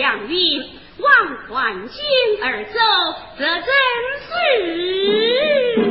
两欲望环境而走这真是。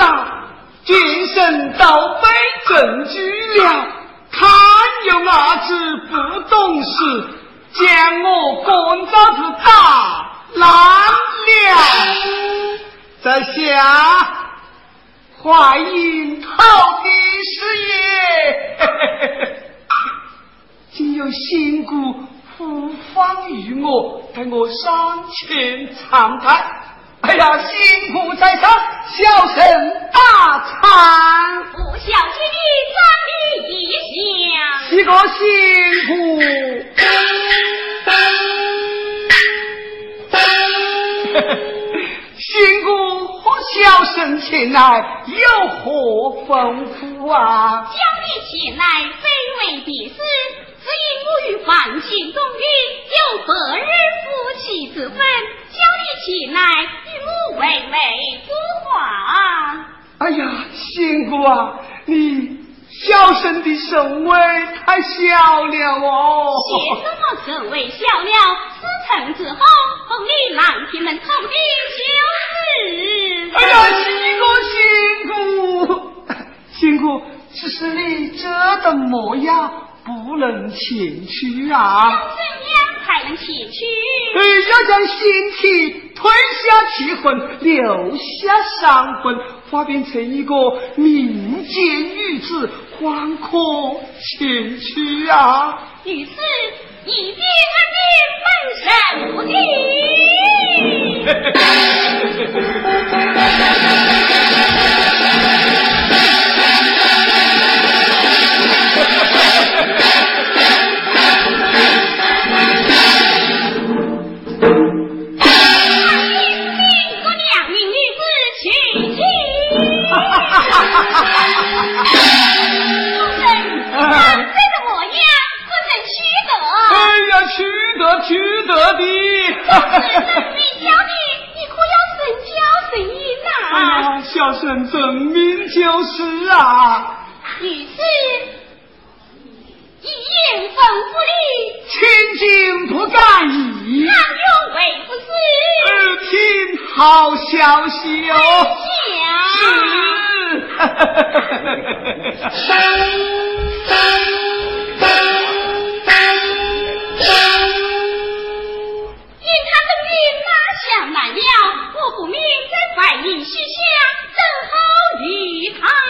投的啦。君神倒被证据了，看有哪子不懂事，将我棍子打烂了。在下怀孕投的是也，今有新姑呼方于我，待我上前长谈。哎呀，辛苦在上，小生大惭。不孝亲的长女一下，是个辛苦。辛苦和小生前来有何吩咐啊？叫你前来非为别事，只因我与房情中约有百日夫妻之分，叫你前来。与我为媒不话。哎呀，仙姑啊，你小生的身位太小了哦。谢什么身位小了？事成之后，奉你郎天们投的就是。哎呀，辛苦辛苦，辛苦，只是你这等模样，不能前去啊。要怎样才能前去？哎，要将心体吞下气魂，留下伤魂，化变成一个民间女子，方可前去啊！于是，一边安定本身不听。取得的，证明小弟，你可要神交神印呐！哎呀，小生证明就是啊。于是，一言吩咐你，千金不敢移。难有为不是？耳听好消息哦。是。想来了，我不免在白云西下等候